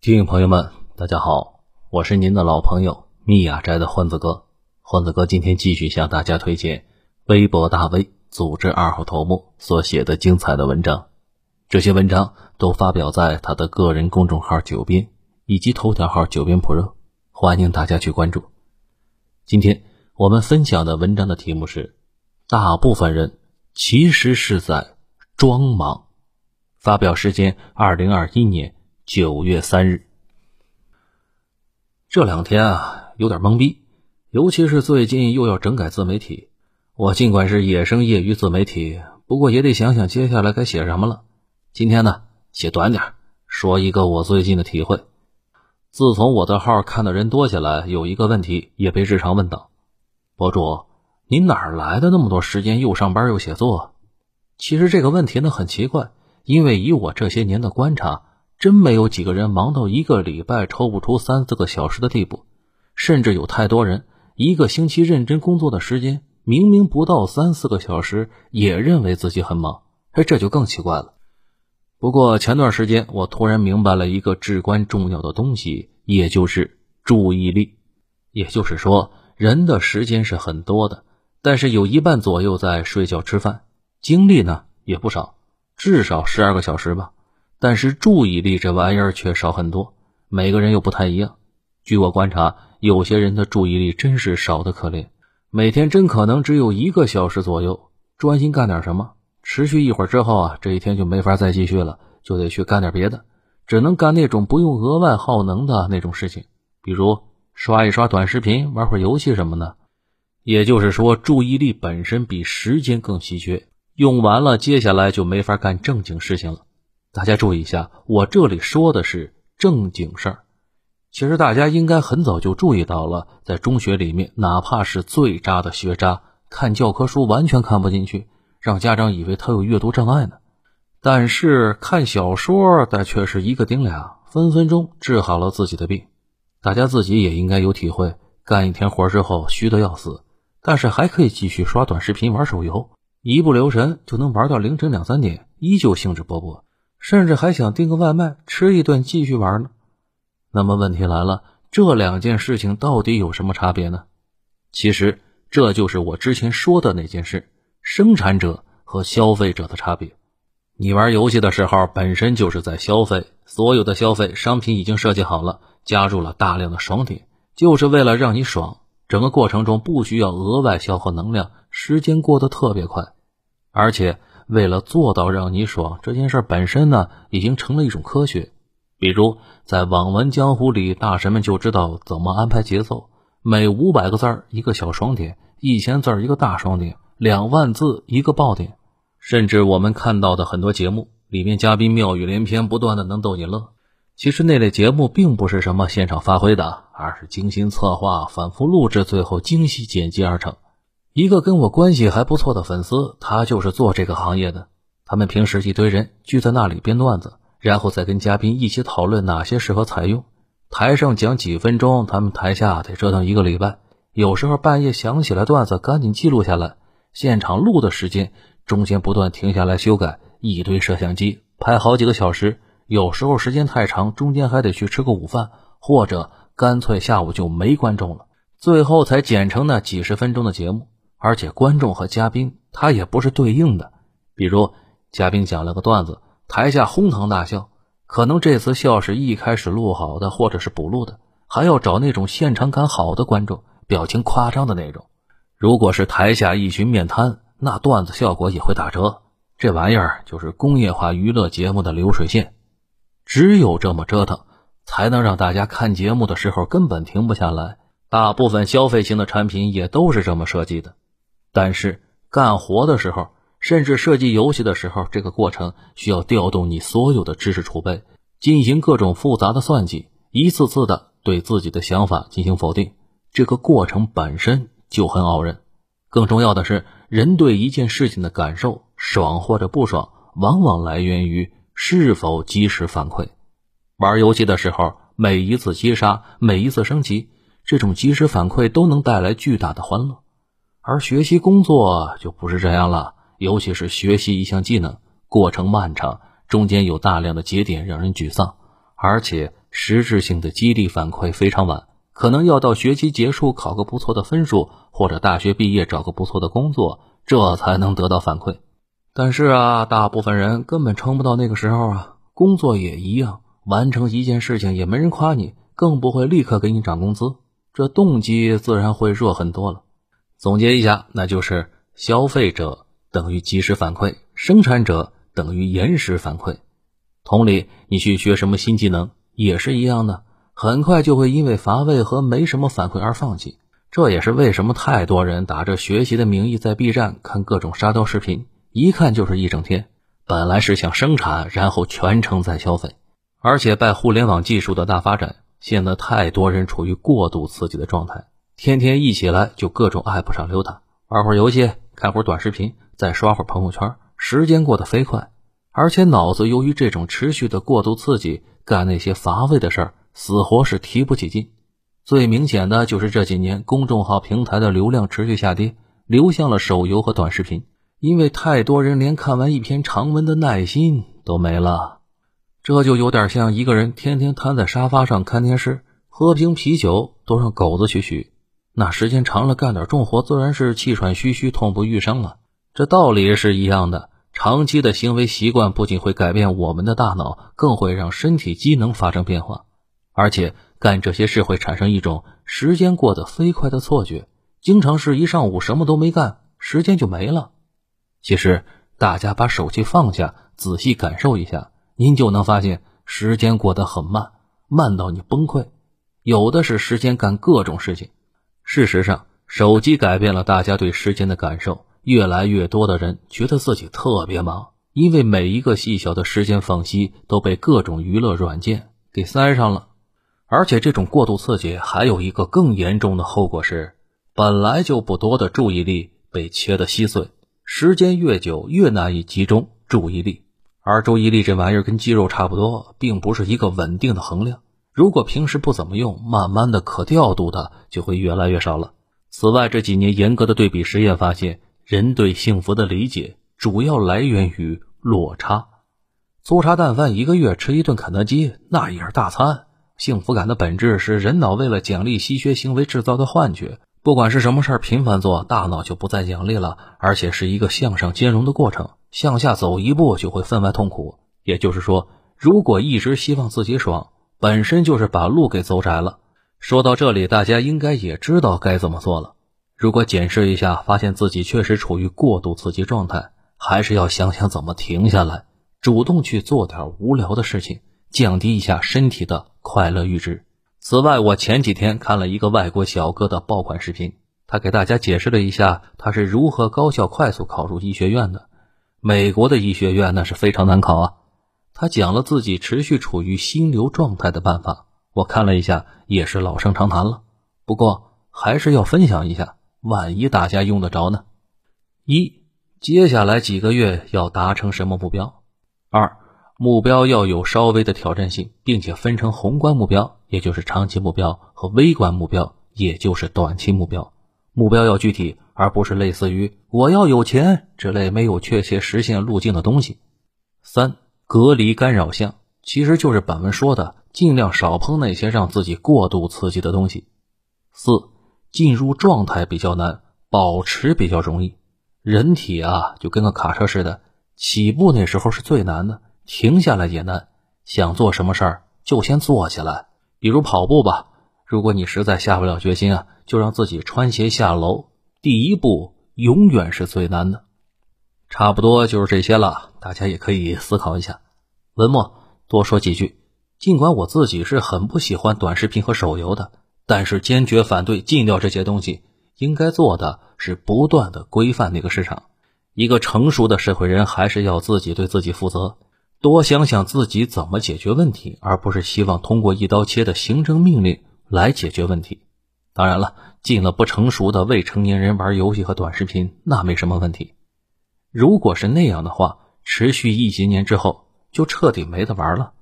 听众朋友们，大家好，我是您的老朋友密雅斋的欢子哥。欢子哥今天继续向大家推荐微博大 V 组织二号头目所写的精彩的文章。这些文章都发表在他的个人公众号“九编”以及头条号“九编 Pro”，欢迎大家去关注。今天我们分享的文章的题目是：大部分人其实是在装忙。发表时间：二零二一年九月三日。这两天啊，有点懵逼，尤其是最近又要整改自媒体。我尽管是野生业余自媒体，不过也得想想接下来该写什么了。今天呢，写短点，说一个我最近的体会。自从我的号看的人多起来，有一个问题也被日常问到：博主，您哪来的那么多时间，又上班又写作？其实这个问题呢很奇怪，因为以我这些年的观察，真没有几个人忙到一个礼拜抽不出三四个小时的地步，甚至有太多人一个星期认真工作的时间，明明不到三四个小时，也认为自己很忙，哎，这就更奇怪了。不过前段时间，我突然明白了一个至关重要的东西，也就是注意力。也就是说，人的时间是很多的，但是有一半左右在睡觉、吃饭，精力呢也不少，至少十二个小时吧。但是注意力这玩意儿却少很多，每个人又不太一样。据我观察，有些人的注意力真是少得可怜，每天真可能只有一个小时左右专心干点什么。持续一会儿之后啊，这一天就没法再继续了，就得去干点别的，只能干那种不用额外耗能的那种事情，比如刷一刷短视频、玩会儿游戏什么的。也就是说，注意力本身比时间更稀缺，用完了，接下来就没法干正经事情了。大家注意一下，我这里说的是正经事儿。其实大家应该很早就注意到了，在中学里面，哪怕是最渣的学渣，看教科书完全看不进去。让家长以为他有阅读障碍呢，但是看小说，但却是一个顶俩，分分钟治好了自己的病。大家自己也应该有体会，干一天活之后虚的要死，但是还可以继续刷短视频、玩手游，一不留神就能玩到凌晨两三点，依旧兴致勃勃，甚至还想订个外卖吃一顿继续玩呢。那么问题来了，这两件事情到底有什么差别呢？其实这就是我之前说的那件事。生产者和消费者的差别，你玩游戏的时候本身就是在消费，所有的消费商品已经设计好了，加入了大量的爽点，就是为了让你爽。整个过程中不需要额外消耗能量，时间过得特别快。而且为了做到让你爽这件事本身呢，已经成了一种科学。比如在网文江湖里，大神们就知道怎么安排节奏，每五百个字一个小爽点，一千字一个大爽点。两万字一个爆点，甚至我们看到的很多节目里面，嘉宾妙语连篇，不断的能逗你乐。其实那类节目并不是什么现场发挥的，而是精心策划、反复录制，最后精细剪辑而成。一个跟我关系还不错的粉丝，他就是做这个行业的。他们平时一堆人聚在那里编段子，然后再跟嘉宾一起讨论哪些适合采用。台上讲几分钟，他们台下得折腾一个礼拜。有时候半夜想起来段子，赶紧记录下来。现场录的时间，中间不断停下来修改，一堆摄像机拍好几个小时，有时候时间太长，中间还得去吃个午饭，或者干脆下午就没观众了，最后才剪成那几十分钟的节目。而且观众和嘉宾他也不是对应的，比如嘉宾讲了个段子，台下哄堂大笑，可能这次笑是一开始录好的，或者是补录的，还要找那种现场感好的观众，表情夸张的那种。如果是台下一群面瘫，那段子效果也会打折。这玩意儿就是工业化娱乐节目的流水线，只有这么折腾，才能让大家看节目的时候根本停不下来。大部分消费型的产品也都是这么设计的。但是干活的时候，甚至设计游戏的时候，这个过程需要调动你所有的知识储备，进行各种复杂的算计，一次次的对自己的想法进行否定。这个过程本身。就很傲人。更重要的是，人对一件事情的感受，爽或者不爽，往往来源于是否及时反馈。玩游戏的时候，每一次击杀，每一次升级，这种及时反馈都能带来巨大的欢乐。而学习工作就不是这样了，尤其是学习一项技能，过程漫长，中间有大量的节点让人沮丧，而且实质性的激励反馈非常晚，可能要到学期结束考个不错的分数，或者大学毕业找个不错的工作，这才能得到反馈。但是啊，大部分人根本撑不到那个时候啊。工作也一样，完成一件事情也没人夸你，更不会立刻给你涨工资，这动机自然会弱很多了。总结一下，那就是消费者等于及时反馈，生产者等于延时反馈。同理，你去学什么新技能也是一样的，很快就会因为乏味和没什么反馈而放弃。这也是为什么太多人打着学习的名义在 B 站看各种沙雕视频，一看就是一整天。本来是想生产，然后全程在消费，而且拜互联网技术的大发展，现在太多人处于过度刺激的状态，天天一起来就各种 app 上溜达，玩会儿游戏，看会儿短视频，再刷会儿朋友圈，时间过得飞快，而且脑子由于这种持续的过度刺激，干那些乏味的事儿，死活是提不起劲。最明显的就是这几年公众号平台的流量持续下跌，流向了手游和短视频。因为太多人连看完一篇长文的耐心都没了，这就有点像一个人天天瘫在沙发上看电视，喝瓶啤酒都让狗子去取，那时间长了干点重活自然是气喘吁吁、痛不欲生了。这道理是一样的，长期的行为习惯不仅会改变我们的大脑，更会让身体机能发生变化，而且干这些事会产生一种时间过得飞快的错觉，经常是一上午什么都没干，时间就没了。其实，大家把手机放下，仔细感受一下，您就能发现时间过得很慢，慢到你崩溃。有的是时间干各种事情。事实上，手机改变了大家对时间的感受。越来越多的人觉得自己特别忙，因为每一个细小的时间缝隙都被各种娱乐软件给塞上了。而且，这种过度刺激还有一个更严重的后果是，本来就不多的注意力被切得稀碎。时间越久，越难以集中注意力，而注意力这玩意儿跟肌肉差不多，并不是一个稳定的衡量。如果平时不怎么用，慢慢的可调度的就会越来越少了。此外，这几年严格的对比实验发现，人对幸福的理解主要来源于落差。粗茶淡饭一个月吃一顿肯德基，那也是大餐。幸福感的本质是人脑为了奖励稀缺行为制造的幻觉。不管是什么事儿，频繁做，大脑就不再奖励了，而且是一个向上兼容的过程。向下走一步就会分外痛苦。也就是说，如果一直希望自己爽，本身就是把路给走窄了。说到这里，大家应该也知道该怎么做了。如果检视一下，发现自己确实处于过度刺激状态，还是要想想怎么停下来，主动去做点无聊的事情，降低一下身体的快乐阈值。此外，我前几天看了一个外国小哥的爆款视频，他给大家解释了一下他是如何高效快速考入医学院的。美国的医学院那是非常难考啊。他讲了自己持续处于心流状态的办法，我看了一下，也是老生常谈了。不过还是要分享一下，万一大家用得着呢？一，接下来几个月要达成什么目标？二。目标要有稍微的挑战性，并且分成宏观目标，也就是长期目标和微观目标，也就是短期目标。目标要具体，而不是类似于“我要有钱”之类没有确切实现路径的东西。三、隔离干扰项，其实就是本文说的，尽量少碰那些让自己过度刺激的东西。四、进入状态比较难，保持比较容易。人体啊，就跟个卡车似的，起步那时候是最难的。停下来也难，想做什么事儿就先做起来。比如跑步吧，如果你实在下不了决心啊，就让自己穿鞋下楼。第一步永远是最难的。差不多就是这些了，大家也可以思考一下。文末多说几句。尽管我自己是很不喜欢短视频和手游的，但是坚决反对禁掉这些东西。应该做的是不断的规范那个市场。一个成熟的社会人还是要自己对自己负责。多想想自己怎么解决问题，而不是希望通过一刀切的行政命令来解决问题。当然了，禁了不成熟的未成年人玩游戏和短视频，那没什么问题。如果是那样的话，持续一几年之后，就彻底没得玩了。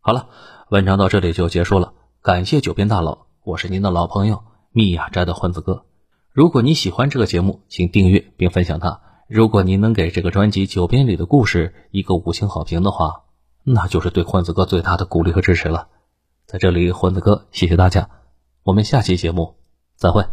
好了，文章到这里就结束了。感谢九编大佬，我是您的老朋友密雅斋的混子哥。如果你喜欢这个节目，请订阅并分享它。如果您能给这个专辑《九编里的故事》一个五星好评的话，那就是对混子哥最大的鼓励和支持了。在这里，混子哥谢谢大家，我们下期节目再会。